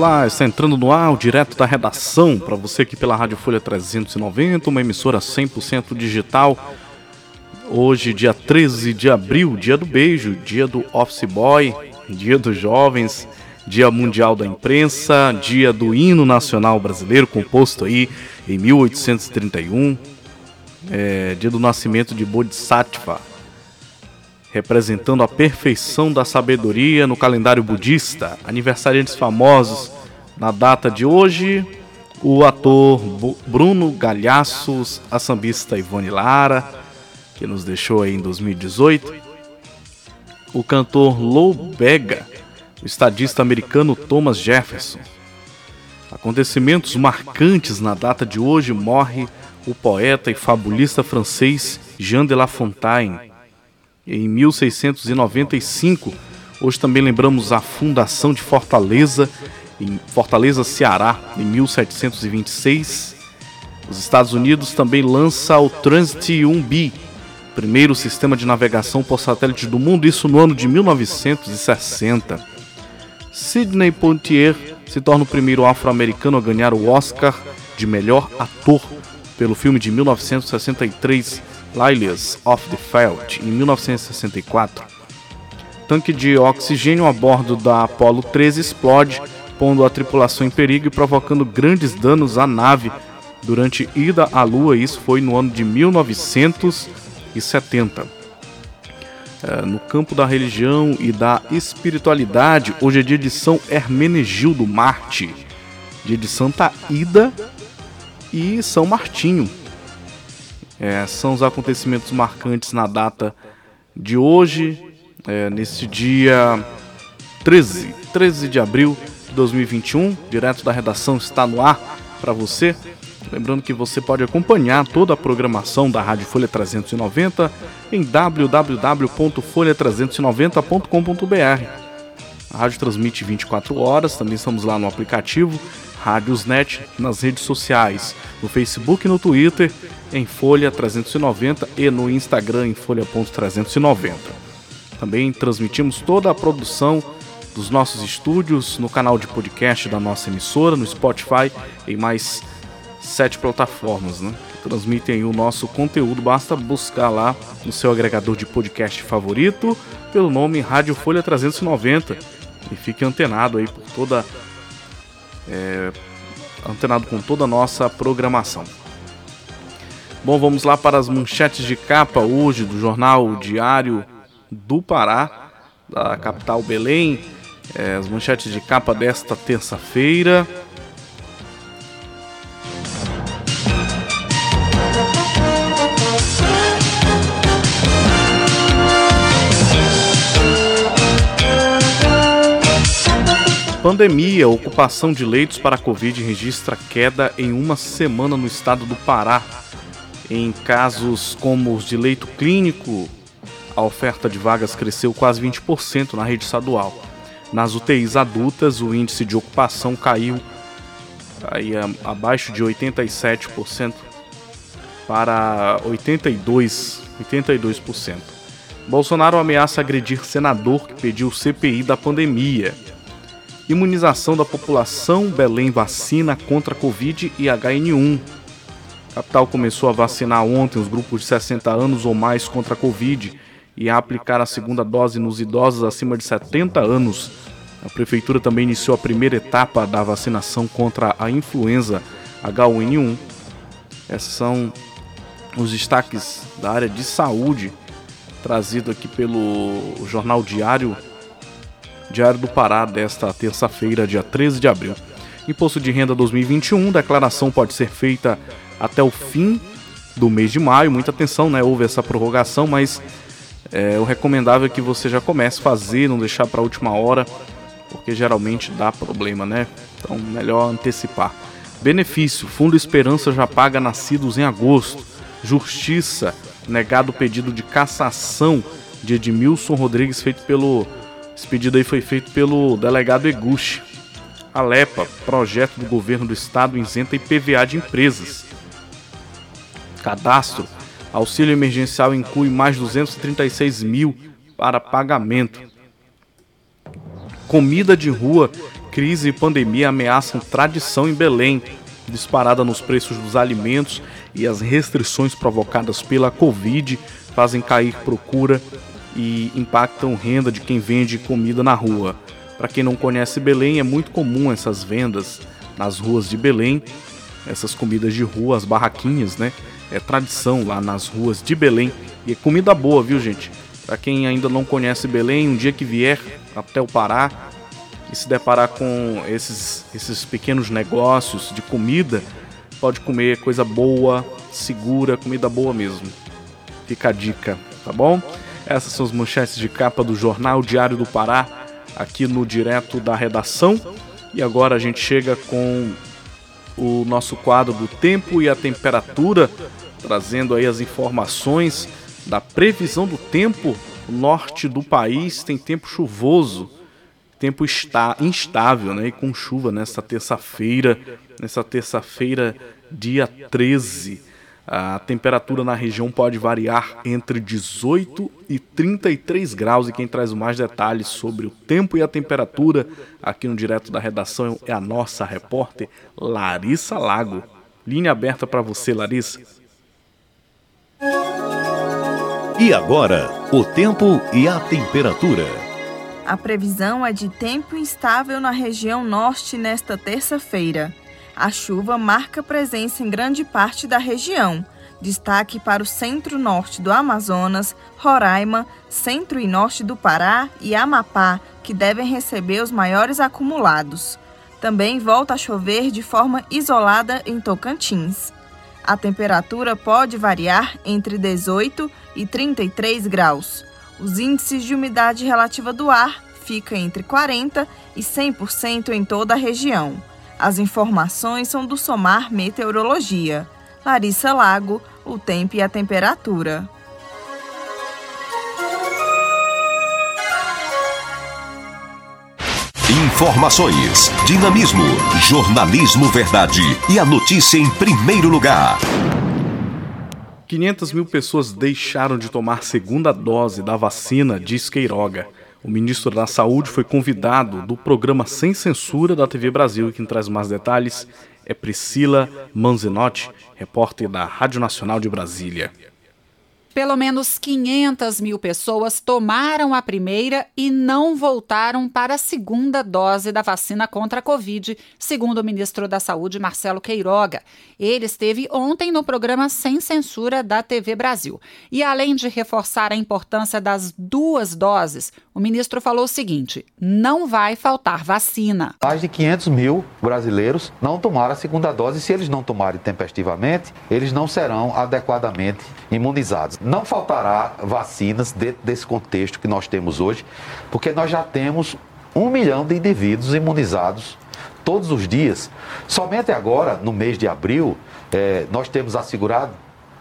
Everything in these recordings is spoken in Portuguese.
Olá, está entrando no ar, direto da redação, para você aqui pela Rádio Folha 390, uma emissora 100% digital. Hoje, dia 13 de abril, dia do beijo, dia do Office Boy, dia dos jovens, dia mundial da imprensa, dia do hino nacional brasileiro, composto aí em 1831, é, dia do nascimento de Bodhisattva, representando a perfeição da sabedoria no calendário budista. Aniversariantes famosos na data de hoje: o ator Bruno Galhaços, a sambista Ivone Lara, que nos deixou aí em 2018, o cantor Lou Bega, o estadista americano Thomas Jefferson. Acontecimentos marcantes na data de hoje morre o poeta e fabulista francês Jean de La Fontaine em 1695. Hoje também lembramos a fundação de Fortaleza, em Fortaleza, Ceará, em 1726. Os Estados Unidos também lança o Transit 1B, primeiro sistema de navegação por satélite do mundo, isso no ano de 1960. Sidney Poitier se torna o primeiro afro-americano a ganhar o Oscar de melhor ator pelo filme de 1963 Lilias of the Felt, em 1964. Tanque de oxigênio a bordo da Apollo 13 explode, pondo a tripulação em perigo e provocando grandes danos à nave durante ida à Lua. Isso foi no ano de 1970. É, no campo da religião e da espiritualidade, hoje é dia de São Hermenegildo Marte, dia de Santa Ida e São Martinho. É, são os acontecimentos marcantes na data de hoje, é, nesse dia 13, 13 de abril de 2021. Direto da redação está no ar para você. Lembrando que você pode acompanhar toda a programação da Rádio Folha 390 em www.folha390.com.br. A rádio transmite 24 horas, também estamos lá no aplicativo Rádiosnet nas redes sociais, no Facebook e no Twitter, em Folha 390 e no Instagram em Folha.390. Também transmitimos toda a produção dos nossos estúdios no canal de podcast da nossa emissora, no Spotify, em mais sete plataformas, né? Transmitem o nosso conteúdo. Basta buscar lá no seu agregador de podcast favorito pelo nome Rádio Folha 390 e fique antenado aí por toda é, antenado com toda a nossa programação. Bom, vamos lá para as manchetes de capa hoje do jornal Diário do Pará, da capital Belém. É, as manchetes de capa desta terça-feira. Pandemia, ocupação de leitos para a Covid registra queda em uma semana no estado do Pará. Em casos como os de leito clínico, a oferta de vagas cresceu quase 20% na rede estadual. Nas UTIs adultas, o índice de ocupação caiu aí, abaixo de 87% para 82%. 82%. Bolsonaro ameaça agredir senador que pediu CPI da pandemia. Imunização da população, Belém vacina contra Covid e HN1. A capital começou a vacinar ontem os grupos de 60 anos ou mais contra a Covid e a aplicar a segunda dose nos idosos acima de 70 anos A prefeitura também iniciou a primeira etapa da vacinação contra a influenza H1N1. Esses são os destaques da área de saúde trazido aqui pelo Jornal Diário Diário do Pará desta terça-feira, dia 13 de abril. Imposto de renda 2021, declaração pode ser feita até o fim do mês de maio. Muita atenção, né? Houve essa prorrogação, mas é, o recomendável é que você já comece a fazer, não deixar para a última hora, porque geralmente dá problema, né? Então, melhor antecipar. Benefício: Fundo Esperança já paga nascidos em agosto. Justiça: negado o pedido de cassação de Edmilson Rodrigues feito pelo esse pedido aí foi feito pelo delegado Eguchi. Alepa, projeto do governo do estado isenta IPVA de empresas. Cadastro, auxílio emergencial inclui mais 236 mil para pagamento. Comida de rua, crise e pandemia ameaçam tradição em Belém. Disparada nos preços dos alimentos e as restrições provocadas pela Covid fazem cair procura e impactam renda de quem vende comida na rua. Para quem não conhece Belém, é muito comum essas vendas nas ruas de Belém, essas comidas de rua, as barraquinhas, né? É tradição lá nas ruas de Belém e é comida boa, viu, gente? Para quem ainda não conhece Belém, um dia que vier até o Pará e se deparar com esses, esses pequenos negócios de comida, pode comer coisa boa, segura, comida boa mesmo. Fica a dica, tá bom? Essas são as manchetes de capa do Jornal Diário do Pará, aqui no Direto da Redação. E agora a gente chega com o nosso quadro do tempo e a temperatura, trazendo aí as informações da previsão do tempo. O norte do país tem tempo chuvoso, tempo está instável, né? E com chuva nesta terça-feira, nessa terça-feira, dia 13. A temperatura na região pode variar entre 18 e 33 graus. E quem traz mais detalhes sobre o tempo e a temperatura aqui no Direto da Redação é a nossa repórter Larissa Lago. Linha aberta para você, Larissa. E agora, o tempo e a temperatura. A previsão é de tempo instável na região norte nesta terça-feira. A chuva marca presença em grande parte da região. Destaque para o centro-norte do Amazonas, Roraima, centro e norte do Pará e Amapá, que devem receber os maiores acumulados. Também volta a chover de forma isolada em Tocantins. A temperatura pode variar entre 18 e 33 graus. Os índices de umidade relativa do ar ficam entre 40 e 100% em toda a região. As informações são do Somar Meteorologia. Larissa Lago, o tempo e a temperatura. Informações, dinamismo, jornalismo verdade e a notícia em primeiro lugar. 500 mil pessoas deixaram de tomar segunda dose da vacina, diz Queiroga. O ministro da Saúde foi convidado do programa Sem Censura da TV Brasil. Quem traz mais detalhes é Priscila Manzinotti, repórter da Rádio Nacional de Brasília. Pelo menos 500 mil pessoas tomaram a primeira e não voltaram para a segunda dose da vacina contra a Covid, segundo o ministro da Saúde, Marcelo Queiroga. Ele esteve ontem no programa Sem Censura da TV Brasil. E além de reforçar a importância das duas doses, o ministro falou o seguinte: não vai faltar vacina. Mais de 500 mil brasileiros não tomaram a segunda dose. Se eles não tomarem tempestivamente, eles não serão adequadamente imunizados. Não faltará vacinas dentro desse contexto que nós temos hoje, porque nós já temos um milhão de indivíduos imunizados todos os dias. Somente agora, no mês de abril, é, nós temos assegurado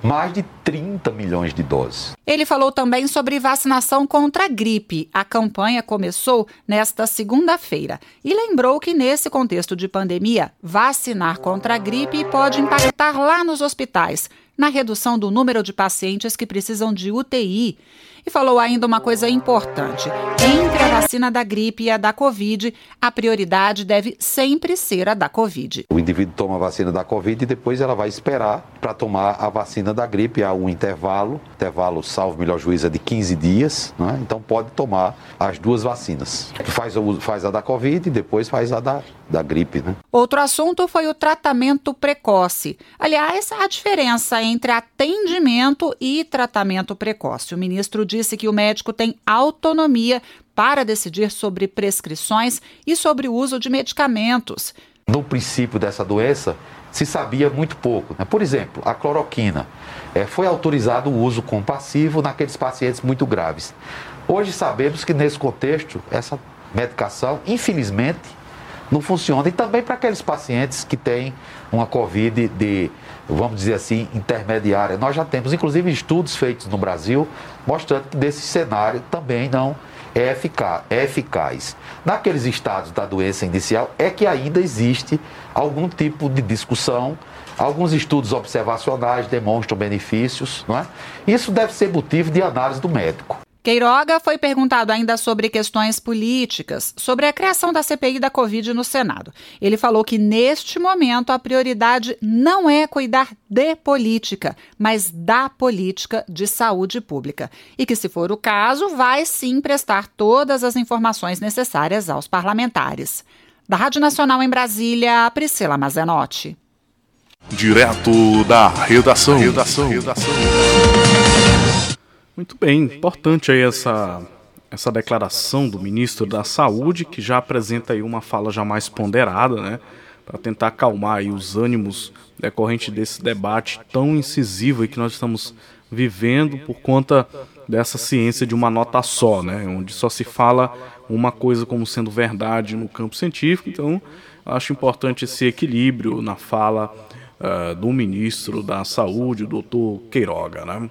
mais de 30 milhões de doses. Ele falou também sobre vacinação contra a gripe. A campanha começou nesta segunda-feira e lembrou que, nesse contexto de pandemia, vacinar contra a gripe pode impactar lá nos hospitais, na redução do número de pacientes que precisam de UTI. E falou ainda uma coisa importante: entre a vacina da gripe e a da Covid, a prioridade deve sempre ser a da Covid. O indivíduo toma a vacina da Covid e depois ela vai esperar para tomar a vacina da gripe. Há um intervalo, intervalo, salvo melhor juízo, é de 15 dias, né? então pode tomar as duas vacinas. Faz, faz a da Covid e depois faz a da, da gripe. Né? Outro assunto foi o tratamento precoce. Aliás, a diferença entre atendimento e tratamento precoce. O ministro disse que o médico tem autonomia para decidir sobre prescrições e sobre o uso de medicamentos. No princípio dessa doença, se sabia muito pouco. Né? Por exemplo, a cloroquina. É, foi autorizado o uso compassivo naqueles pacientes muito graves. Hoje sabemos que nesse contexto, essa medicação, infelizmente, não funciona. E também para aqueles pacientes que têm uma Covid de, vamos dizer assim, intermediária. Nós já temos, inclusive, estudos feitos no Brasil mostrando que desse cenário também não é eficaz, é eficaz. Naqueles estados da doença inicial é que ainda existe algum tipo de discussão. Alguns estudos observacionais demonstram benefícios, não é? Isso deve ser motivo de análise do médico. Queiroga foi perguntado ainda sobre questões políticas, sobre a criação da CPI da Covid no Senado. Ele falou que, neste momento, a prioridade não é cuidar de política, mas da política de saúde pública. E que, se for o caso, vai sim prestar todas as informações necessárias aos parlamentares. Da Rádio Nacional em Brasília, Priscila Mazenotti. Direto da redação. redação. redação. Muito bem, importante aí essa, essa declaração do ministro da Saúde, que já apresenta aí uma fala já mais ponderada, né? Para tentar acalmar aí os ânimos decorrente desse debate tão incisivo que nós estamos vivendo por conta dessa ciência de uma nota só, né? Onde só se fala uma coisa como sendo verdade no campo científico. Então, acho importante esse equilíbrio na fala uh, do ministro da Saúde, o doutor Queiroga, né?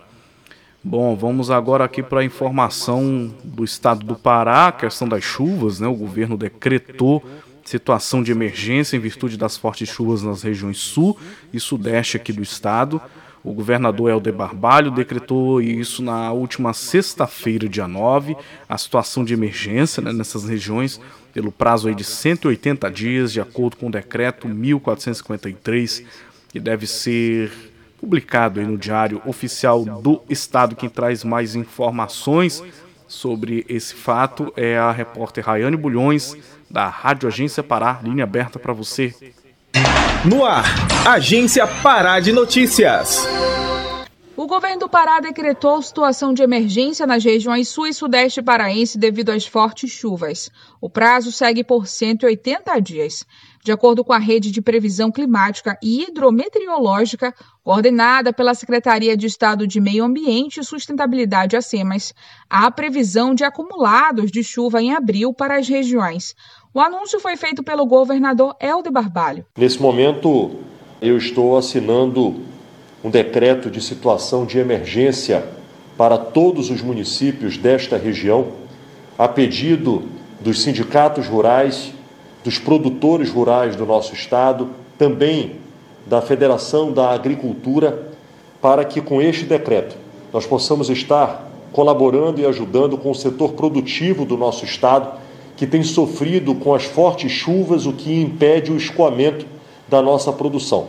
Bom, vamos agora aqui para a informação do estado do Pará, questão das chuvas, né? O governo decretou situação de emergência em virtude das fortes chuvas nas regiões sul e sudeste aqui do estado. O governador Helder Barbalho decretou isso na última sexta-feira, dia 9, a situação de emergência né, nessas regiões pelo prazo de 180 dias, de acordo com o decreto 1453, que deve ser publicado no Diário Oficial do Estado. Quem traz mais informações sobre esse fato é a repórter Rayane Bulhões, da Rádio Agência Pará, linha aberta para você. No ar, Agência Pará de Notícias. O governo do Pará decretou situação de emergência nas regiões sul e sudeste paraense devido às fortes chuvas. O prazo segue por 180 dias. De acordo com a Rede de Previsão Climática e Hidrometeorológica, coordenada pela Secretaria de Estado de Meio Ambiente e Sustentabilidade, a SEMAS, há previsão de acumulados de chuva em abril para as regiões. O anúncio foi feito pelo governador Helder Barbalho. Nesse momento, eu estou assinando um decreto de situação de emergência para todos os municípios desta região, a pedido dos sindicatos rurais, dos produtores rurais do nosso estado, também da Federação da Agricultura, para que com este decreto nós possamos estar colaborando e ajudando com o setor produtivo do nosso estado, que tem sofrido com as fortes chuvas, o que impede o escoamento da nossa produção.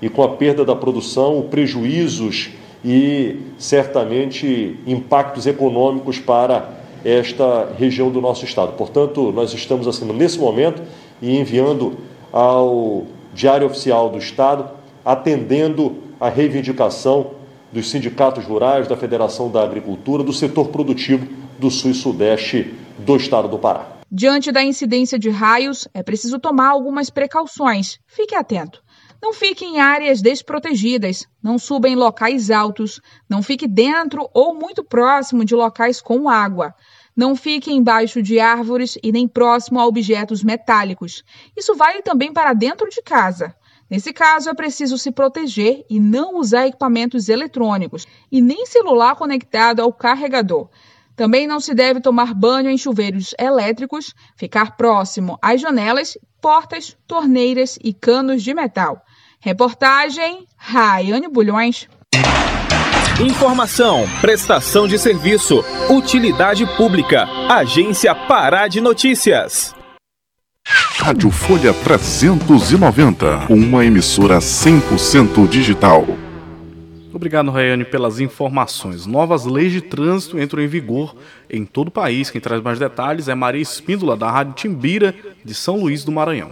E com a perda da produção, prejuízos e certamente impactos econômicos para esta região do nosso estado. Portanto, nós estamos assinando nesse momento e enviando ao Diário Oficial do Estado, atendendo a reivindicação dos sindicatos rurais, da Federação da Agricultura, do setor produtivo do Sul e Sudeste do Estado do Pará. Diante da incidência de raios, é preciso tomar algumas precauções. Fique atento. Não fique em áreas desprotegidas, não suba em locais altos, não fique dentro ou muito próximo de locais com água. Não fique embaixo de árvores e nem próximo a objetos metálicos. Isso vale também para dentro de casa. Nesse caso, é preciso se proteger e não usar equipamentos eletrônicos e nem celular conectado ao carregador. Também não se deve tomar banho em chuveiros elétricos, ficar próximo às janelas, portas, torneiras e canos de metal. Reportagem Raiane Bulhões. Informação, prestação de serviço, utilidade pública. Agência Pará de Notícias. Rádio Folha 390, uma emissora 100% digital. Obrigado, Rayane, pelas informações. Novas leis de trânsito entram em vigor em todo o país. Quem traz mais detalhes é Maria Espíndola, da Rádio Timbira, de São Luís do Maranhão.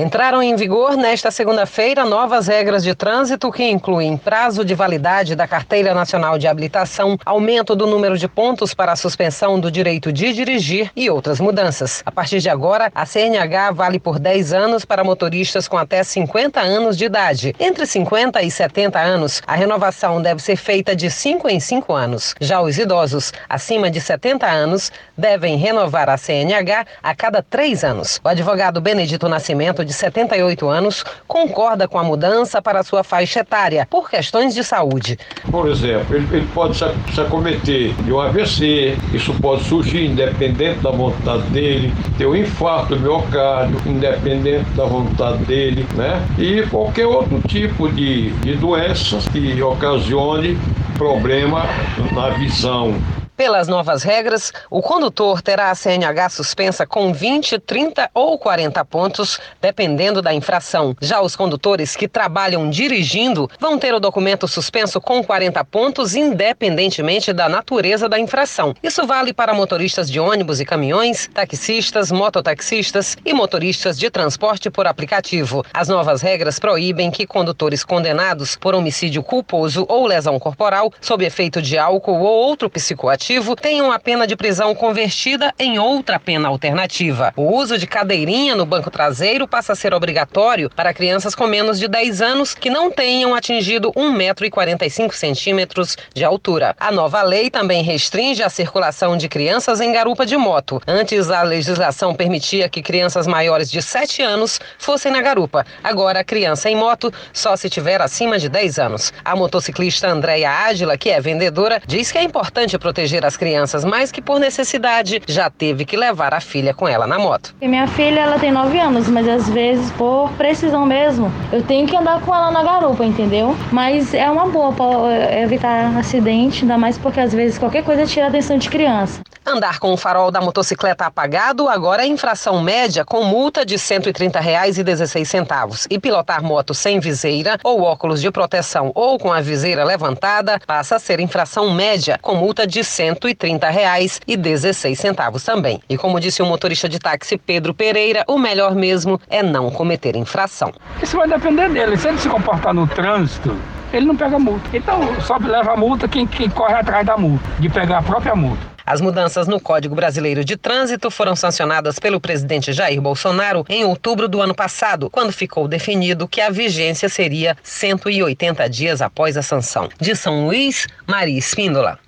Entraram em vigor nesta segunda-feira novas regras de trânsito que incluem prazo de validade da Carteira Nacional de Habilitação, aumento do número de pontos para a suspensão do direito de dirigir e outras mudanças. A partir de agora, a CNH vale por 10 anos para motoristas com até 50 anos de idade. Entre 50 e 70 anos, a renovação deve ser feita de 5 em 5 anos. Já os idosos acima de 70 anos devem renovar a CNH a cada 3 anos. O advogado Benedito Nascimento de 78 anos concorda com a mudança para sua faixa etária por questões de saúde. Por exemplo, ele, ele pode se, se acometer de um AVC, isso pode surgir independente da vontade dele, ter um infarto miocárdio, independente da vontade dele, né? E qualquer outro tipo de, de doenças que ocasione problema na visão, pelas novas regras, o condutor terá a CNH suspensa com 20, 30 ou 40 pontos, dependendo da infração. Já os condutores que trabalham dirigindo vão ter o documento suspenso com 40 pontos, independentemente da natureza da infração. Isso vale para motoristas de ônibus e caminhões, taxistas, mototaxistas e motoristas de transporte por aplicativo. As novas regras proíbem que condutores condenados por homicídio culposo ou lesão corporal, sob efeito de álcool ou outro psicoativo, tenham a pena de prisão convertida em outra pena alternativa. O uso de cadeirinha no banco traseiro passa a ser obrigatório para crianças com menos de 10 anos que não tenham atingido 1,45m de altura. A nova lei também restringe a circulação de crianças em garupa de moto. Antes, a legislação permitia que crianças maiores de 7 anos fossem na garupa. Agora, a criança em moto só se tiver acima de 10 anos. A motociclista Andréia Ágila, que é vendedora, diz que é importante proteger as crianças, mais que por necessidade, já teve que levar a filha com ela na moto. E minha filha, ela tem 9 anos, mas às vezes, por precisão mesmo, eu tenho que andar com ela na garupa, entendeu? Mas é uma boa para evitar acidente, ainda mais porque às vezes qualquer coisa tira a atenção de criança. Andar com o farol da motocicleta apagado agora é infração média com multa de R$ 130,16 e pilotar moto sem viseira ou óculos de proteção ou com a viseira levantada passa a ser infração média com multa de R$ 130,16 também. E como disse o motorista de táxi Pedro Pereira, o melhor mesmo é não cometer infração. Isso vai depender dele. Se ele se comportar no trânsito, ele não pega multa. Então, só leva a multa quem, quem corre atrás da multa, de pegar a própria multa. As mudanças no Código Brasileiro de Trânsito foram sancionadas pelo presidente Jair Bolsonaro em outubro do ano passado, quando ficou definido que a vigência seria 180 dias após a sanção. De São Luís, Maria Espíndola.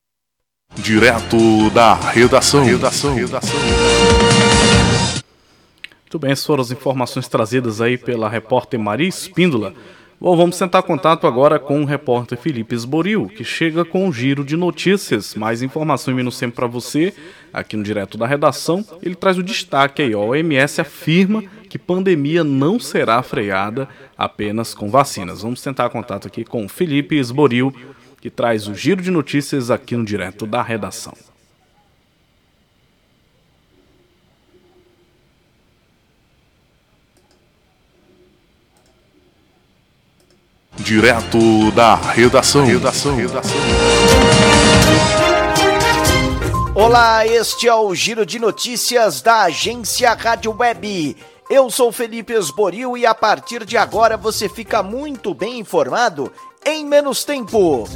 Direto da redação. redação. redação. Muito bem, essas foram as informações trazidas aí pela repórter Maria Espíndola. Bom, vamos tentar contato agora com o repórter Felipe Esboril, que chega com um giro de notícias. Mais informação vindo sempre para você, aqui no Direto da Redação. Ele traz o destaque aí, ó. O OMS afirma que pandemia não será freada apenas com vacinas. Vamos tentar contato aqui com o Felipe Esboril, que traz o giro de notícias aqui no Direto da Redação. Direto da redação. redação. redação. Olá, este é o Giro de Notícias da agência Rádio Web. Eu sou Felipe Esboril e a partir de agora você fica muito bem informado em menos tempo.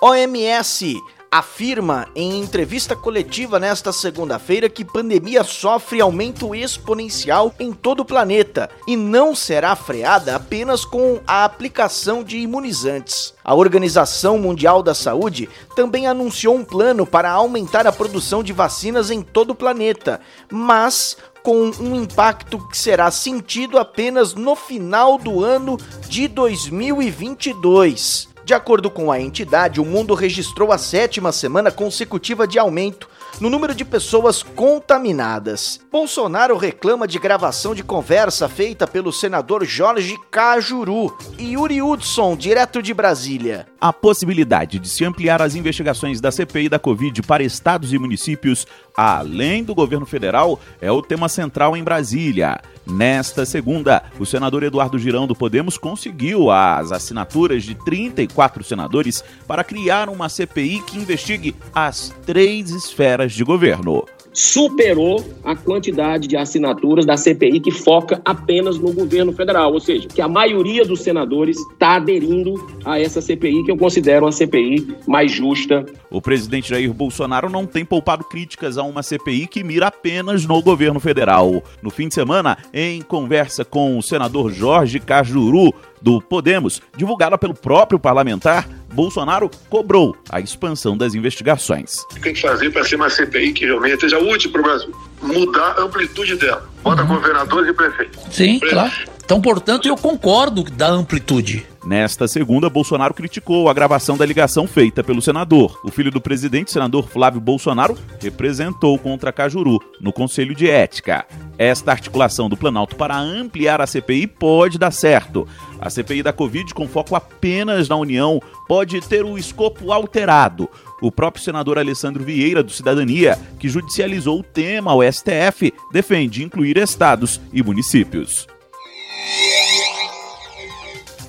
OMS afirma em entrevista coletiva nesta segunda-feira que pandemia sofre aumento exponencial em todo o planeta e não será freada apenas com a aplicação de imunizantes. A Organização Mundial da Saúde também anunciou um plano para aumentar a produção de vacinas em todo o planeta, mas com um impacto que será sentido apenas no final do ano de 2022. De acordo com a entidade, o mundo registrou a sétima semana consecutiva de aumento no número de pessoas contaminadas. Bolsonaro reclama de gravação de conversa feita pelo senador Jorge Cajuru e Yuri Hudson, direto de Brasília. A possibilidade de se ampliar as investigações da CPI da Covid para estados e municípios, além do governo federal, é o tema central em Brasília. Nesta segunda, o senador Eduardo Girão do Podemos conseguiu as assinaturas de 34 senadores para criar uma CPI que investigue as três esferas de governo superou a quantidade de assinaturas da CPI que foca apenas no governo federal, ou seja, que a maioria dos senadores está aderindo a essa CPI que eu considero uma CPI mais justa. O presidente Jair Bolsonaro não tem poupado críticas a uma CPI que mira apenas no governo federal. No fim de semana, em conversa com o senador Jorge Cajuru, do Podemos, divulgada pelo próprio parlamentar, Bolsonaro cobrou a expansão das investigações. O que tem que fazer para ser uma CPI que realmente seja útil para o Brasil? Mudar a amplitude dela. Bota uhum. governadores e prefeitos. Sim, Prefeito. claro. Então, portanto, eu concordo da amplitude. Nesta segunda, Bolsonaro criticou a gravação da ligação feita pelo senador. O filho do presidente, senador Flávio Bolsonaro, representou contra Cajuru no Conselho de Ética. Esta articulação do Planalto para ampliar a CPI pode dar certo. A CPI da Covid, com foco apenas na União, pode ter o escopo alterado. O próprio senador Alessandro Vieira, do Cidadania, que judicializou o tema ao STF, defende incluir estados e municípios.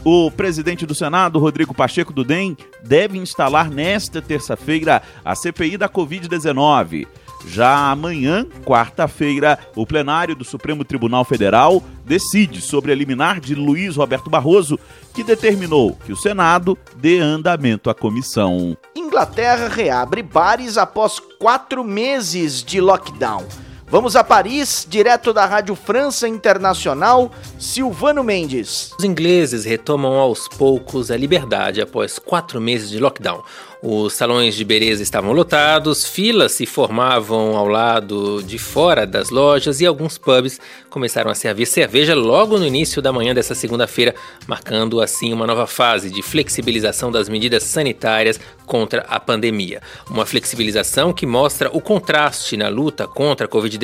O presidente do Senado, Rodrigo Pacheco do DEM, deve instalar nesta terça-feira a CPI da Covid-19. Já amanhã, quarta-feira, o plenário do Supremo Tribunal Federal decide sobre a liminar de Luiz Roberto Barroso, que determinou que o Senado dê andamento à comissão. Inglaterra reabre bares após quatro meses de lockdown. Vamos a Paris, direto da Rádio França Internacional, Silvano Mendes. Os ingleses retomam aos poucos a liberdade após quatro meses de lockdown. Os salões de beleza estavam lotados, filas se formavam ao lado de fora das lojas e alguns pubs começaram a servir cerveja logo no início da manhã dessa segunda-feira, marcando assim uma nova fase de flexibilização das medidas sanitárias contra a pandemia. Uma flexibilização que mostra o contraste na luta contra a Covid-19,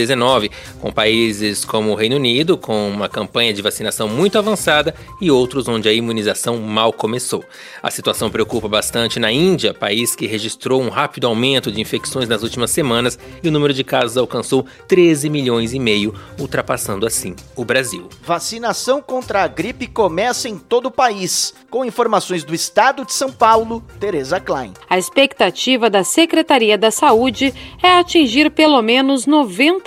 com países como o Reino Unido, com uma campanha de vacinação muito avançada, e outros onde a imunização mal começou. A situação preocupa bastante na Índia, país que registrou um rápido aumento de infecções nas últimas semanas e o número de casos alcançou 13 milhões e meio, ultrapassando assim o Brasil. Vacinação contra a gripe começa em todo o país. Com informações do estado de São Paulo, Tereza Klein. A expectativa da Secretaria da Saúde é atingir pelo menos 90%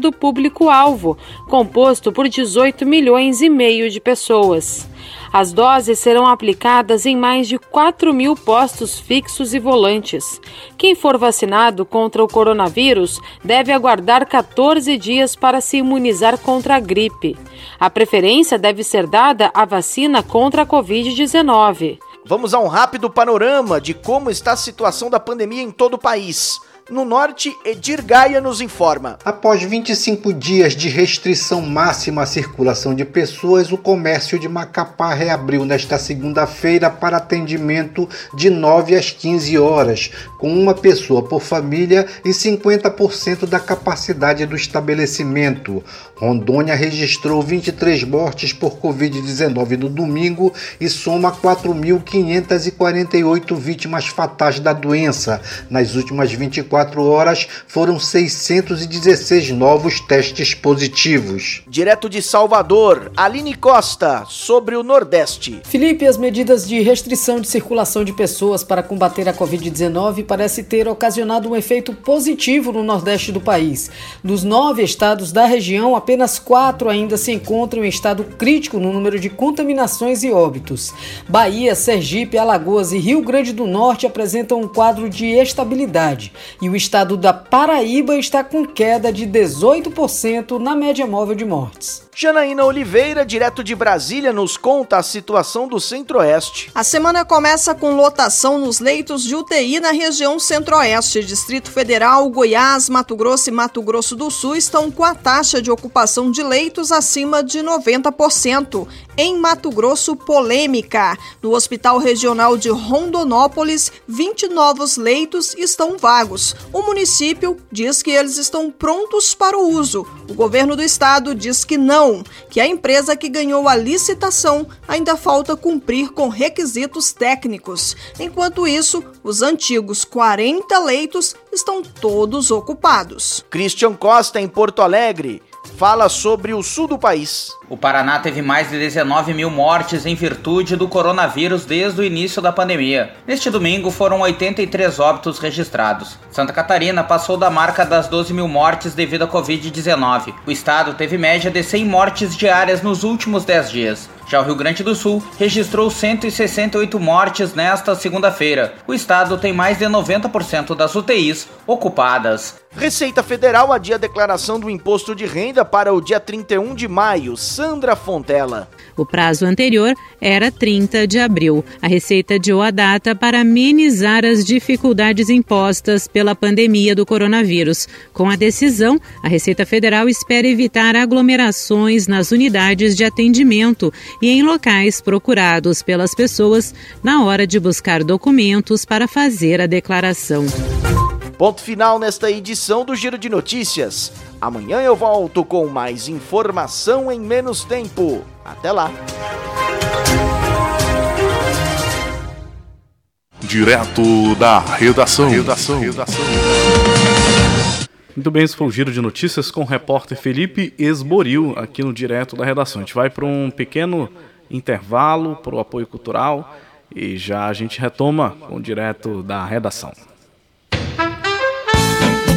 do público-alvo, composto por 18 milhões e meio de pessoas. As doses serão aplicadas em mais de 4 mil postos fixos e volantes. Quem for vacinado contra o coronavírus deve aguardar 14 dias para se imunizar contra a gripe. A preferência deve ser dada à vacina contra a Covid-19. Vamos a um rápido panorama de como está a situação da pandemia em todo o país. No norte, Edir Gaia nos informa. Após 25 dias de restrição máxima à circulação de pessoas, o comércio de Macapá reabriu nesta segunda-feira para atendimento de 9 às 15 horas, com uma pessoa por família e 50% da capacidade do estabelecimento. Rondônia registrou 23 mortes por Covid-19 no domingo e soma 4.548 vítimas fatais da doença. Nas últimas 24 24 horas foram 616 novos testes positivos. Direto de Salvador, Aline Costa, sobre o Nordeste. Felipe, as medidas de restrição de circulação de pessoas para combater a Covid-19 parece ter ocasionado um efeito positivo no Nordeste do país. Dos nove estados da região, apenas quatro ainda se encontram em estado crítico no número de contaminações e óbitos. Bahia, Sergipe, Alagoas e Rio Grande do Norte apresentam um quadro de estabilidade e o estado da Paraíba está com queda de 18% na média móvel de mortes. Janaína Oliveira, direto de Brasília, nos conta a situação do Centro-Oeste. A semana começa com lotação nos leitos de UTI na região Centro-Oeste. Distrito Federal, Goiás, Mato Grosso e Mato Grosso do Sul estão com a taxa de ocupação de leitos acima de 90%. Em Mato Grosso, polêmica. No Hospital Regional de Rondonópolis, 20 novos leitos estão vagos. O município diz que eles estão prontos para o uso. O governo do estado diz que não que a empresa que ganhou a licitação ainda falta cumprir com requisitos técnicos. Enquanto isso, os antigos 40 leitos estão todos ocupados. Christian Costa, em Porto Alegre, fala sobre o sul do país. O Paraná teve mais de 19 mil mortes em virtude do coronavírus desde o início da pandemia. Neste domingo foram 83 óbitos registrados. Santa Catarina passou da marca das 12 mil mortes devido à Covid-19. O estado teve média de 100 mortes diárias nos últimos 10 dias. Já o Rio Grande do Sul registrou 168 mortes nesta segunda-feira. O estado tem mais de 90% das UTIs ocupadas. Receita Federal adia a declaração do imposto de renda para o dia 31 de maio. Sandra Fontela. O prazo anterior era 30 de abril. A Receita adiou a data para amenizar as dificuldades impostas pela pandemia do coronavírus. Com a decisão, a Receita Federal espera evitar aglomerações nas unidades de atendimento e em locais procurados pelas pessoas na hora de buscar documentos para fazer a declaração. Ponto final nesta edição do Giro de Notícias. Amanhã eu volto com mais informação em menos tempo. Até lá. Direto da redação. redação. redação. Muito bem, esse foi o Giro de Notícias com o repórter Felipe Esboril aqui no Direto da Redação. A gente vai para um pequeno intervalo para o apoio cultural e já a gente retoma com o Direto da Redação.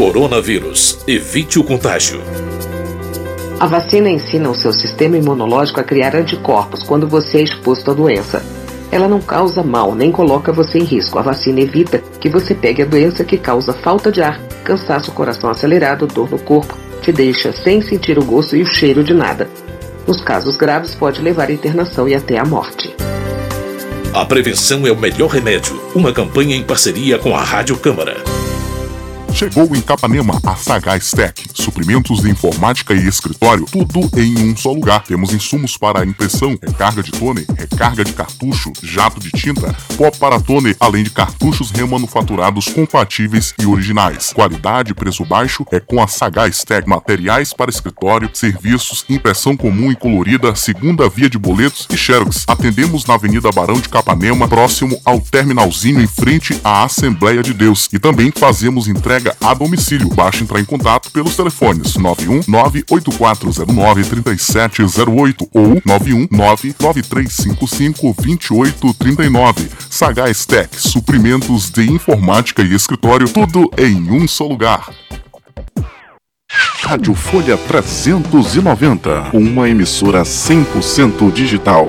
Coronavírus. Evite o contágio. A vacina ensina o seu sistema imunológico a criar anticorpos quando você é exposto à doença. Ela não causa mal nem coloca você em risco. A vacina evita que você pegue a doença que causa falta de ar, cansaço, coração acelerado, dor no corpo, te deixa sem sentir o gosto e o cheiro de nada. Nos casos graves, pode levar à internação e até à morte. A prevenção é o melhor remédio. Uma campanha em parceria com a Rádio Câmara. Chegou em Capanema a Sagaz Tech, suprimentos de informática e escritório, tudo em um só lugar. Temos insumos para impressão, recarga de toner, recarga de cartucho, jato de tinta, pó para toner, além de cartuchos remanufaturados compatíveis e originais. Qualidade e preço baixo é com a Sagaz Tech. Materiais para escritório, serviços, impressão comum e colorida, segunda via de boletos e xerox. Atendemos na Avenida Barão de Capanema, próximo ao terminalzinho em frente à Assembleia de Deus. E também fazemos entrega a domicílio. Basta entrar em contato pelos telefones 91 98409 3708 ou 91 99355 2839. Sagaz Tech, suprimentos de informática e escritório, tudo em um só lugar. Rádio Folha 390, uma emissora 100% digital.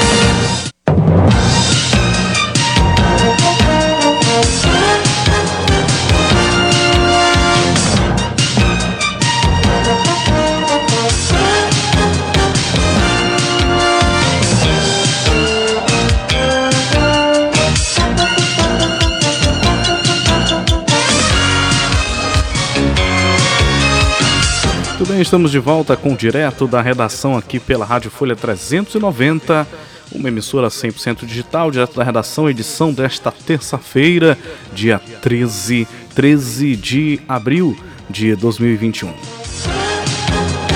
Estamos de volta com direto da redação aqui pela Rádio Folha 390. uma emissora 100% digital, direto da redação, edição desta terça-feira, dia 13, 13 de abril de 2021.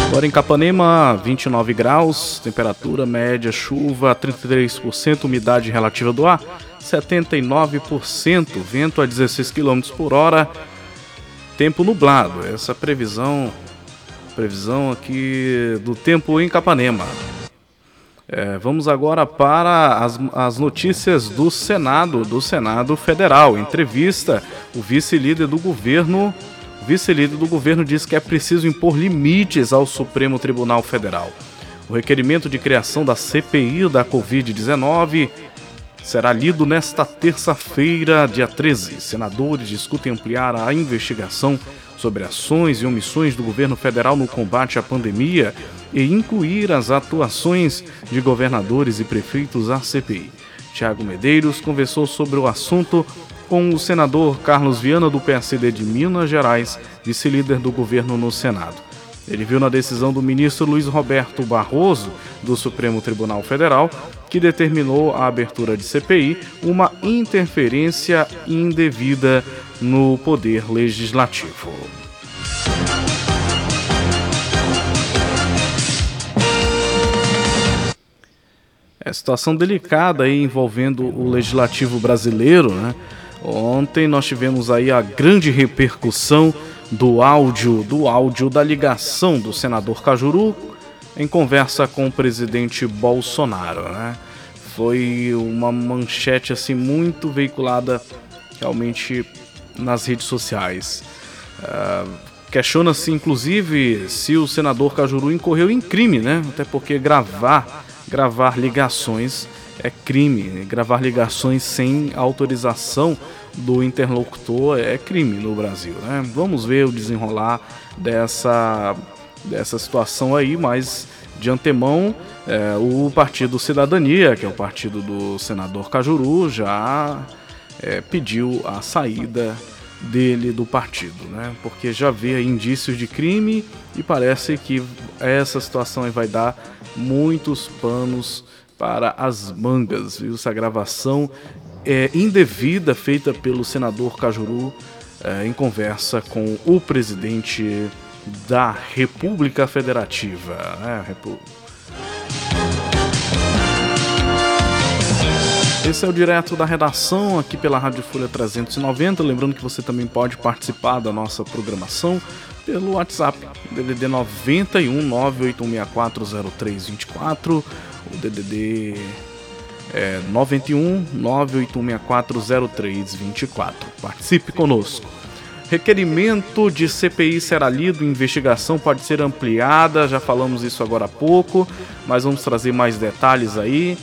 Agora em Capanema, 29 graus, temperatura média, chuva 33%, umidade relativa do ar 79%, vento a 16 km por hora, tempo nublado. Essa previsão, previsão aqui do tempo em Capanema. É, vamos agora para as, as notícias do Senado, do Senado Federal. Entrevista, o vice-líder do governo, vice-líder do governo diz que é preciso impor limites ao Supremo Tribunal Federal. O requerimento de criação da CPI da Covid-19 será lido nesta terça-feira, dia 13. Senadores discutem ampliar a investigação sobre ações e omissões do governo federal no combate à pandemia e incluir as atuações de governadores e prefeitos à CPI. Tiago Medeiros conversou sobre o assunto com o senador Carlos Viana, do PSD de Minas Gerais, vice-líder do governo no Senado. Ele viu na decisão do ministro Luiz Roberto Barroso, do Supremo Tribunal Federal, que determinou a abertura de CPI, uma interferência indevida no poder legislativo. É situação delicada aí envolvendo o legislativo brasileiro, né? Ontem nós tivemos aí a grande repercussão do áudio, do áudio da ligação do senador Cajuru em conversa com o presidente Bolsonaro, né? Foi uma manchete assim muito veiculada realmente nas redes sociais. Uh, Questiona-se, inclusive, se o senador Cajuru incorreu em crime, né? Até porque gravar, gravar ligações é crime. Gravar ligações sem autorização do interlocutor é crime no Brasil, né? Vamos ver o desenrolar dessa, dessa situação aí, mas de antemão, é, o Partido Cidadania, que é o partido do senador Cajuru, já é, pediu a saída dele do partido, né? Porque já vê indícios de crime e parece que essa situação vai dar muitos panos para as mangas, viu? Essa gravação é indevida feita pelo senador Cajuru é, em conversa com o presidente da República Federativa, né? Esse é o direto da redação aqui pela Rádio Folha 390. Lembrando que você também pode participar da nossa programação pelo WhatsApp DDD 91 981640324, o DDD é, 91 981640324. Participe conosco. Requerimento de CPI será lido, investigação pode ser ampliada, já falamos isso agora há pouco, mas vamos trazer mais detalhes aí.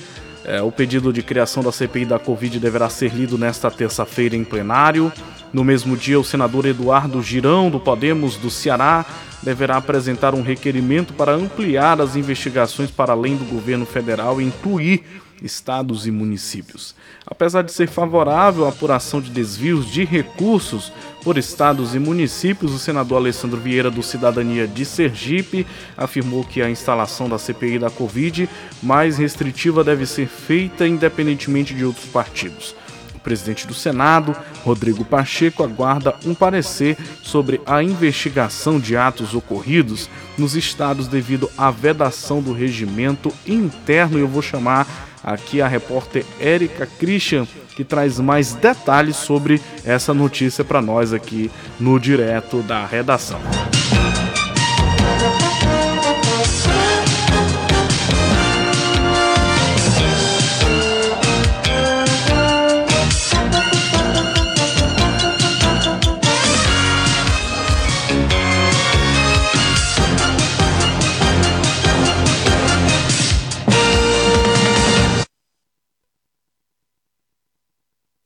É, o pedido de criação da CPI da Covid deverá ser lido nesta terça-feira em plenário. No mesmo dia, o senador Eduardo Girão, do Podemos do Ceará, deverá apresentar um requerimento para ampliar as investigações para além do governo federal e incluir estados e municípios. Apesar de ser favorável à apuração de desvios de recursos por estados e municípios, o senador Alessandro Vieira, do Cidadania de Sergipe, afirmou que a instalação da CPI da Covid mais restritiva deve ser feita independentemente de outros partidos. O presidente do Senado, Rodrigo Pacheco, aguarda um parecer sobre a investigação de atos ocorridos nos estados devido à vedação do regimento interno, eu vou chamar aqui a repórter Érica Christian, que traz mais detalhes sobre essa notícia para nós aqui no direto da redação.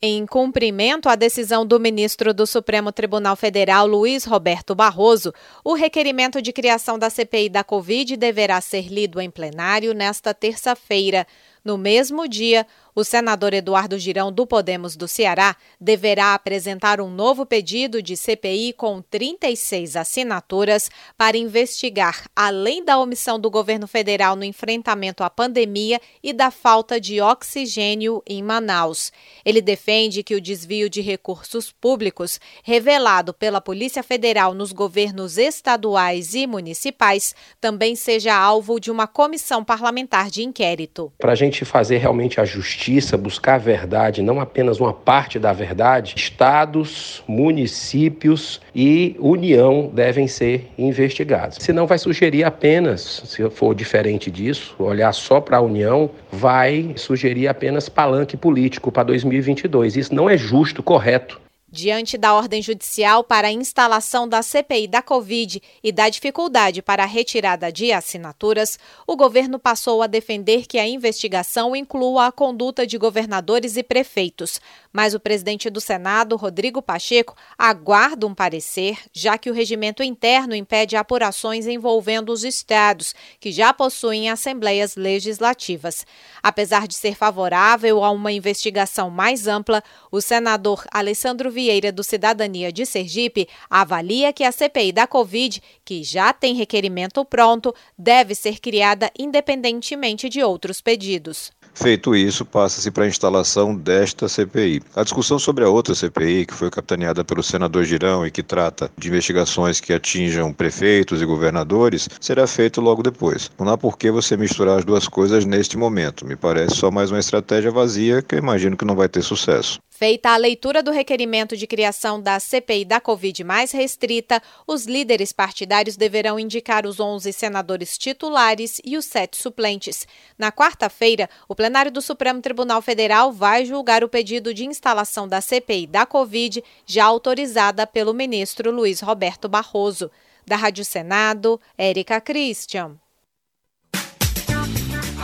Em cumprimento à decisão do ministro do Supremo Tribunal Federal, Luiz Roberto Barroso, o requerimento de criação da CPI da Covid deverá ser lido em plenário nesta terça-feira. No mesmo dia, O senador Eduardo Girão, do Podemos do Ceará, deverá apresentar um novo pedido de CPI com 36 assinaturas para investigar, além da omissão do governo federal no enfrentamento à pandemia e da falta de oxigênio em Manaus. Ele defende que o desvio de recursos públicos revelado pela Polícia Federal nos governos estaduais e municipais também seja alvo de uma comissão parlamentar de inquérito. Para a gente fazer realmente a justiça justiça, buscar a verdade, não apenas uma parte da verdade, estados, municípios e União devem ser investigados. Senão vai sugerir apenas, se for diferente disso, olhar só para a União, vai sugerir apenas palanque político para 2022. Isso não é justo, correto. Diante da ordem judicial para a instalação da CPI da Covid e da dificuldade para a retirada de assinaturas, o governo passou a defender que a investigação inclua a conduta de governadores e prefeitos. Mas o presidente do Senado, Rodrigo Pacheco, aguarda um parecer, já que o regimento interno impede apurações envolvendo os estados, que já possuem assembleias legislativas. Apesar de ser favorável a uma investigação mais ampla, o senador Alessandro Vieira do Cidadania de Sergipe avalia que a CPI da Covid, que já tem requerimento pronto, deve ser criada independentemente de outros pedidos. Feito isso, passa-se para a instalação desta CPI. A discussão sobre a outra CPI, que foi capitaneada pelo senador Girão e que trata de investigações que atinjam prefeitos e governadores, será feito logo depois. Não há por que você misturar as duas coisas neste momento. Me parece só mais uma estratégia vazia que eu imagino que não vai ter sucesso. Feita a leitura do requerimento de criação da CPI da Covid mais restrita, os líderes partidários deverão indicar os 11 senadores titulares e os sete suplentes. Na quarta-feira, o plenário do Supremo Tribunal Federal vai julgar o pedido de instalação da CPI da Covid, já autorizada pelo ministro Luiz Roberto Barroso. Da Rádio Senado, Érica Christian.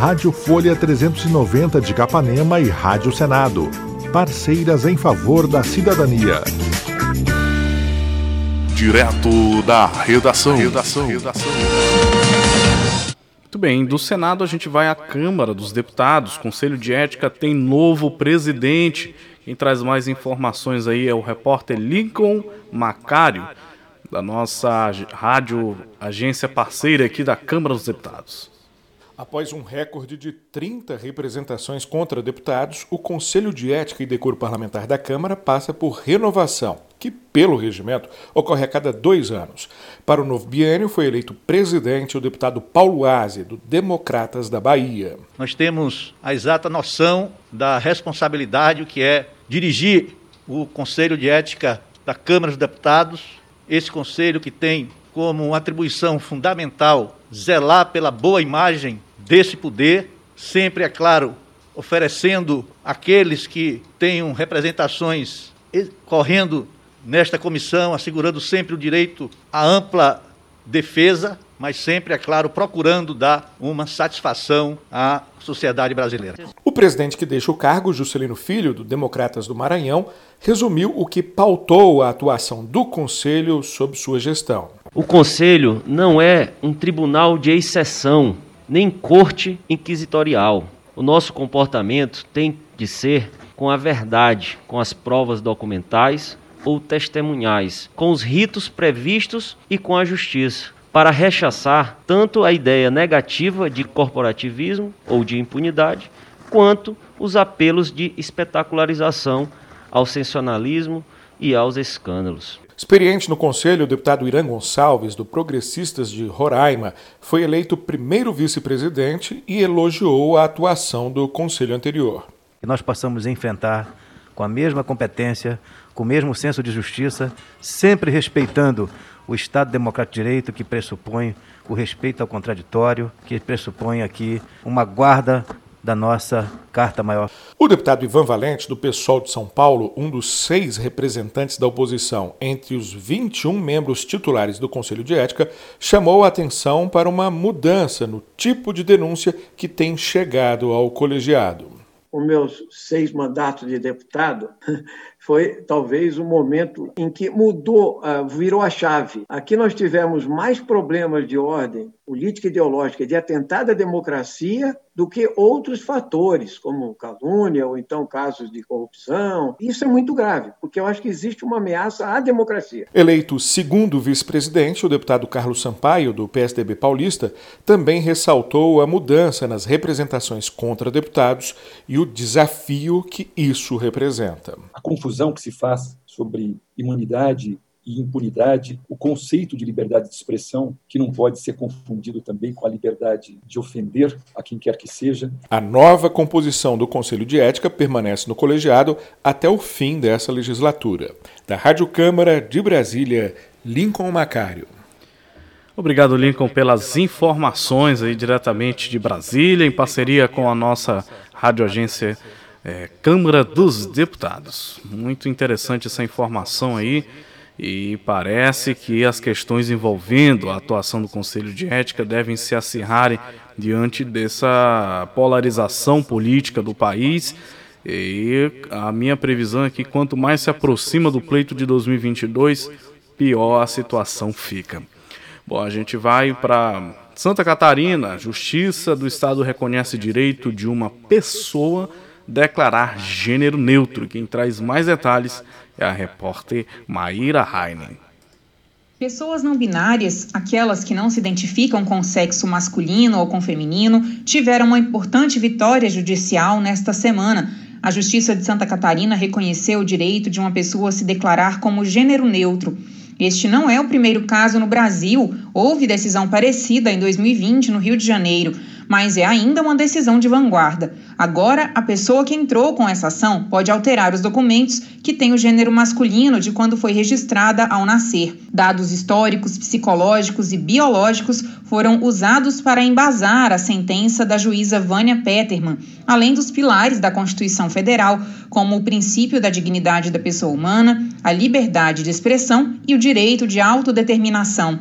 Rádio Folha 390 de Capanema e Rádio Senado. Parceiras em favor da cidadania. Direto da redação. redação. redação. Muito bem, do Senado a gente vai à Câmara dos Deputados. Conselho de Ética tem novo presidente. Quem traz mais informações aí é o repórter Lincoln Macário, da nossa rádio agência parceira aqui da Câmara dos Deputados. Após um recorde de 30 representações contra deputados, o Conselho de Ética e Decoro Parlamentar da Câmara passa por renovação, que, pelo regimento, ocorre a cada dois anos. Para o novo biênio, foi eleito presidente o deputado Paulo Aze, do Democratas da Bahia. Nós temos a exata noção da responsabilidade que é dirigir o Conselho de Ética da Câmara dos Deputados, esse conselho que tem como atribuição fundamental zelar pela boa imagem desse poder, sempre, é claro, oferecendo aqueles que tenham representações correndo nesta comissão, assegurando sempre o direito à ampla defesa, mas sempre, é claro, procurando dar uma satisfação à sociedade brasileira. O presidente que deixa o cargo, Juscelino Filho, do Democratas do Maranhão, resumiu o que pautou a atuação do Conselho sob sua gestão. O Conselho não é um tribunal de exceção nem corte inquisitorial. O nosso comportamento tem de ser com a verdade, com as provas documentais ou testemunhais, com os ritos previstos e com a justiça, para rechaçar tanto a ideia negativa de corporativismo ou de impunidade, quanto os apelos de espetacularização ao sensacionalismo e aos escândalos. Experiente no conselho, o deputado Irã Gonçalves, do Progressistas de Roraima, foi eleito primeiro vice-presidente e elogiou a atuação do conselho anterior. Nós passamos a enfrentar com a mesma competência, com o mesmo senso de justiça, sempre respeitando o Estado Democrático de Direito, que pressupõe o respeito ao contraditório, que pressupõe aqui uma guarda da nossa Carta Maior. O deputado Ivan Valente, do PSOL de São Paulo, um dos seis representantes da oposição entre os 21 membros titulares do Conselho de Ética, chamou a atenção para uma mudança no tipo de denúncia que tem chegado ao colegiado. Os meus seis mandatos de deputado, foi talvez o momento em que mudou, uh, virou a chave. Aqui nós tivemos mais problemas de ordem política e ideológica de atentado à democracia do que outros fatores, como calúnia ou então casos de corrupção. Isso é muito grave, porque eu acho que existe uma ameaça à democracia. Eleito segundo vice-presidente, o deputado Carlos Sampaio, do PSDB paulista, também ressaltou a mudança nas representações contra deputados e o desafio que isso representa. A confusão que se faz sobre imunidade e impunidade, o conceito de liberdade de expressão, que não pode ser confundido também com a liberdade de ofender a quem quer que seja. A nova composição do Conselho de Ética permanece no colegiado até o fim dessa legislatura. Da Rádio Câmara de Brasília, Lincoln Macário. Obrigado, Lincoln, pelas informações aí diretamente de Brasília, em parceria com a nossa rádio agência é, Câmara dos Deputados. Muito interessante essa informação aí. E parece que as questões envolvendo a atuação do Conselho de Ética devem se acirrarem diante dessa polarização política do país. E a minha previsão é que quanto mais se aproxima do pleito de 2022, pior a situação fica. Bom, a gente vai para Santa Catarina. Justiça do Estado reconhece direito de uma pessoa declarar gênero neutro. Quem traz mais detalhes é a repórter Maíra Heinen. Pessoas não binárias, aquelas que não se identificam com sexo masculino ou com feminino, tiveram uma importante vitória judicial nesta semana. A Justiça de Santa Catarina reconheceu o direito de uma pessoa se declarar como gênero neutro. Este não é o primeiro caso no Brasil. Houve decisão parecida em 2020 no Rio de Janeiro mas é ainda uma decisão de vanguarda. Agora, a pessoa que entrou com essa ação pode alterar os documentos que têm o gênero masculino de quando foi registrada ao nascer. Dados históricos, psicológicos e biológicos foram usados para embasar a sentença da juíza Vânia Peterman, além dos pilares da Constituição Federal, como o princípio da dignidade da pessoa humana, a liberdade de expressão e o direito de autodeterminação.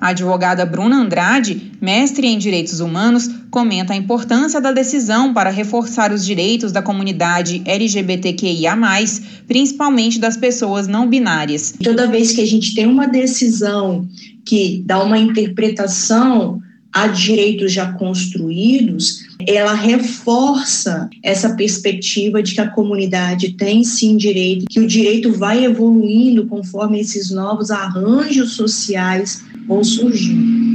A advogada Bruna Andrade, mestre em direitos humanos, comenta a importância da decisão para reforçar os direitos da comunidade LGBTQIA, principalmente das pessoas não binárias. Toda vez que a gente tem uma decisão que dá uma interpretação a direitos já construídos, ela reforça essa perspectiva de que a comunidade tem sim direito, que o direito vai evoluindo conforme esses novos arranjos sociais vão surgindo.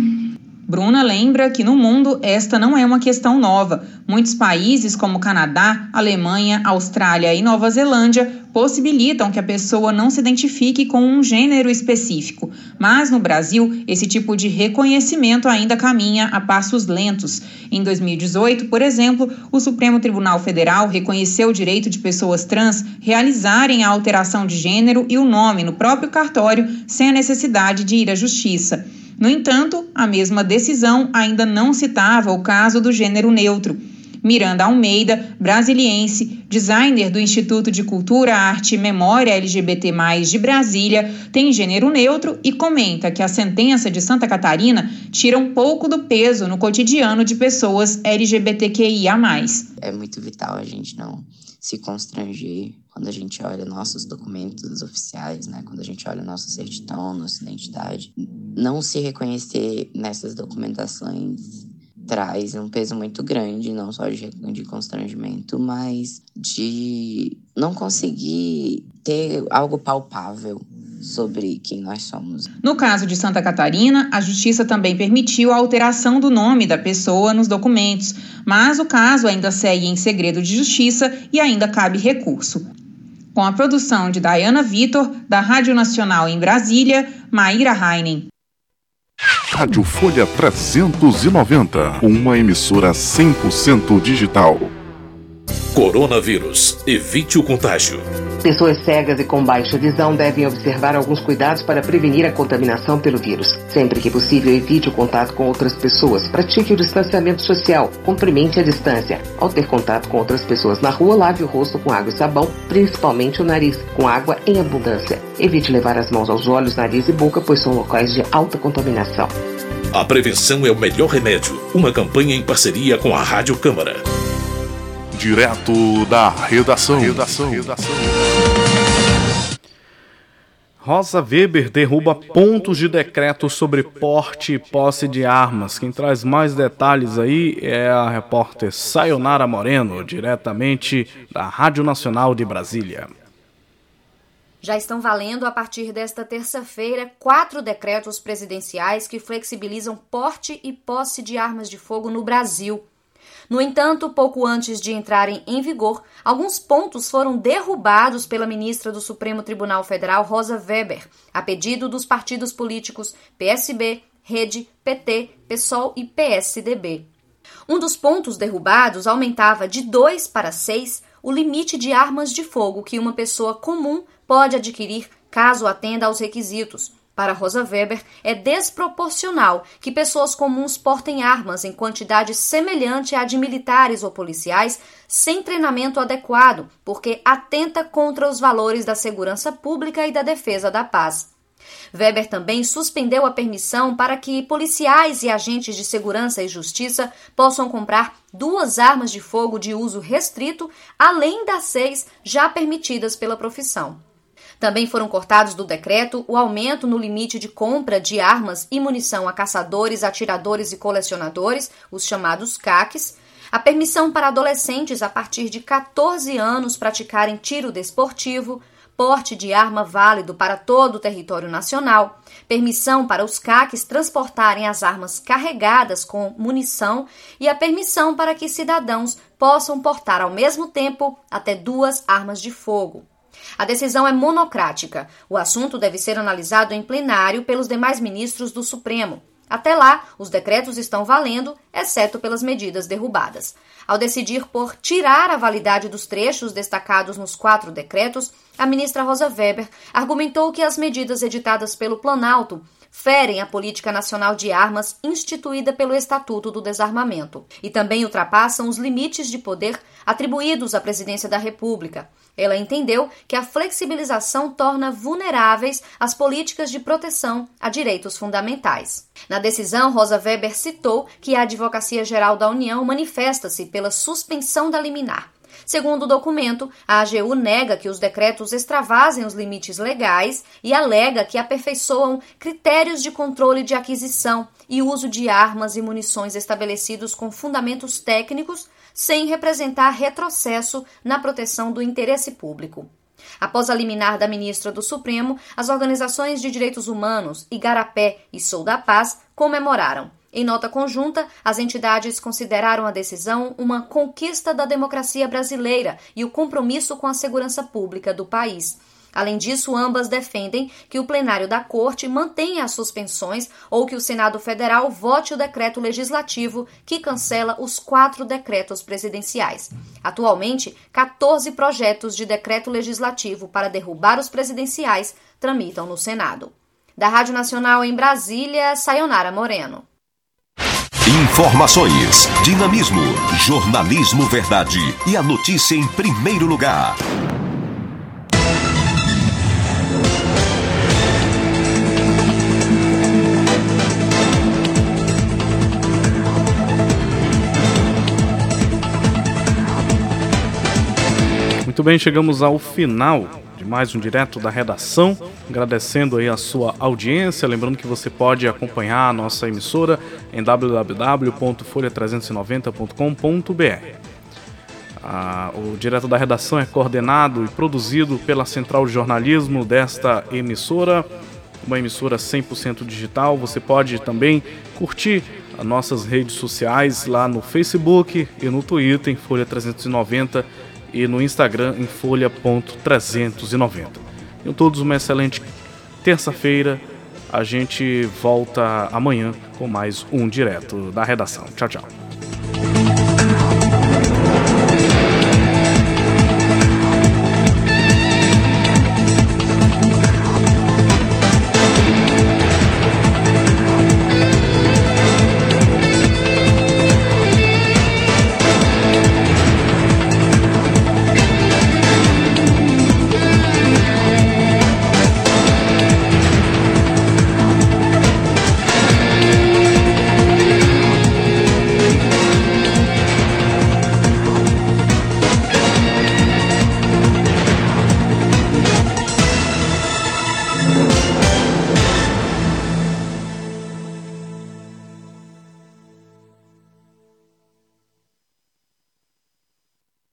Bruna lembra que no mundo esta não é uma questão nova. Muitos países, como Canadá, Alemanha, Austrália e Nova Zelândia, possibilitam que a pessoa não se identifique com um gênero específico. Mas no Brasil, esse tipo de reconhecimento ainda caminha a passos lentos. Em 2018, por exemplo, o Supremo Tribunal Federal reconheceu o direito de pessoas trans realizarem a alteração de gênero e o nome no próprio cartório sem a necessidade de ir à justiça. No entanto, a mesma decisão ainda não citava o caso do gênero neutro. Miranda Almeida, brasiliense, designer do Instituto de Cultura, Arte e Memória LGBT+, de Brasília, tem gênero neutro e comenta que a sentença de Santa Catarina tira um pouco do peso no cotidiano de pessoas LGBTQIA+. É muito vital a gente não se constranger quando a gente olha nossos documentos oficiais, né? Quando a gente olha nossa certidão, nossa identidade, não se reconhecer nessas documentações traz um peso muito grande, não só de, de constrangimento, mas de não conseguir ter algo palpável sobre quem nós somos. No caso de Santa Catarina, a justiça também permitiu a alteração do nome da pessoa nos documentos, mas o caso ainda segue em segredo de justiça e ainda cabe recurso com a produção de Diana Vitor, da Rádio Nacional em Brasília, Maíra Heinen. Rádio Folha 390, uma emissora 100% digital. Coronavírus, evite o contágio. Pessoas cegas e com baixa visão devem observar alguns cuidados para prevenir a contaminação pelo vírus. Sempre que possível, evite o contato com outras pessoas, pratique o distanciamento social, cumprimente a distância. Ao ter contato com outras pessoas na rua, lave o rosto com água e sabão, principalmente o nariz, com água em abundância. Evite levar as mãos aos olhos, nariz e boca, pois são locais de alta contaminação. A prevenção é o melhor remédio. Uma campanha em parceria com a Rádio Câmara. Direto da redação. redação. redação. Rosa Weber derruba pontos de decreto sobre porte e posse de armas. Quem traz mais detalhes aí é a repórter Sayonara Moreno, diretamente da Rádio Nacional de Brasília. Já estão valendo a partir desta terça-feira quatro decretos presidenciais que flexibilizam porte e posse de armas de fogo no Brasil. No entanto, pouco antes de entrarem em vigor, alguns pontos foram derrubados pela ministra do Supremo Tribunal Federal, Rosa Weber, a pedido dos partidos políticos PSB, Rede, PT, PSOL e PSDB. Um dos pontos derrubados aumentava de 2 para 6 o limite de armas de fogo que uma pessoa comum pode adquirir caso atenda aos requisitos, para Rosa Weber, é desproporcional que pessoas comuns portem armas em quantidade semelhante à de militares ou policiais sem treinamento adequado, porque atenta contra os valores da segurança pública e da defesa da paz. Weber também suspendeu a permissão para que policiais e agentes de segurança e justiça possam comprar duas armas de fogo de uso restrito, além das seis já permitidas pela profissão. Também foram cortados do decreto o aumento no limite de compra de armas e munição a caçadores, atiradores e colecionadores, os chamados CACs, a permissão para adolescentes a partir de 14 anos praticarem tiro desportivo, porte de arma válido para todo o território nacional, permissão para os CACs transportarem as armas carregadas com munição. E a permissão para que cidadãos possam portar ao mesmo tempo até duas armas de fogo. A decisão é monocrática. O assunto deve ser analisado em plenário pelos demais ministros do Supremo. Até lá, os decretos estão valendo, exceto pelas medidas derrubadas. Ao decidir por tirar a validade dos trechos destacados nos quatro decretos, a ministra Rosa Weber argumentou que as medidas editadas pelo Planalto ferem a política nacional de armas instituída pelo Estatuto do Desarmamento e também ultrapassam os limites de poder atribuídos à Presidência da República. Ela entendeu que a flexibilização torna vulneráveis as políticas de proteção a direitos fundamentais. Na decisão, Rosa Weber citou que a Advocacia Geral da União manifesta-se pela suspensão da liminar. Segundo o documento, a AGU nega que os decretos extravasem os limites legais e alega que aperfeiçoam critérios de controle de aquisição e uso de armas e munições estabelecidos com fundamentos técnicos, sem representar retrocesso na proteção do interesse público. Após a liminar da ministra do Supremo, as organizações de direitos humanos, Igarapé e Sou da Paz, comemoraram. Em nota conjunta, as entidades consideraram a decisão uma conquista da democracia brasileira e o compromisso com a segurança pública do país. Além disso, ambas defendem que o plenário da Corte mantenha as suspensões ou que o Senado Federal vote o decreto legislativo que cancela os quatro decretos presidenciais. Atualmente, 14 projetos de decreto legislativo para derrubar os presidenciais tramitam no Senado. Da Rádio Nacional em Brasília, Sayonara Moreno. Informações, dinamismo, jornalismo verdade e a notícia em primeiro lugar. Muito bem, chegamos ao final mais um direto da redação, agradecendo aí a sua audiência, lembrando que você pode acompanhar a nossa emissora em www.folha390.com.br. Ah, o direto da redação é coordenado e produzido pela Central de Jornalismo desta emissora, uma emissora 100% digital. Você pode também curtir as nossas redes sociais lá no Facebook e no Twitter em Folha 390 e no Instagram em folha.390. Tenham todos uma excelente terça-feira. A gente volta amanhã com mais um direto da redação. Tchau, tchau.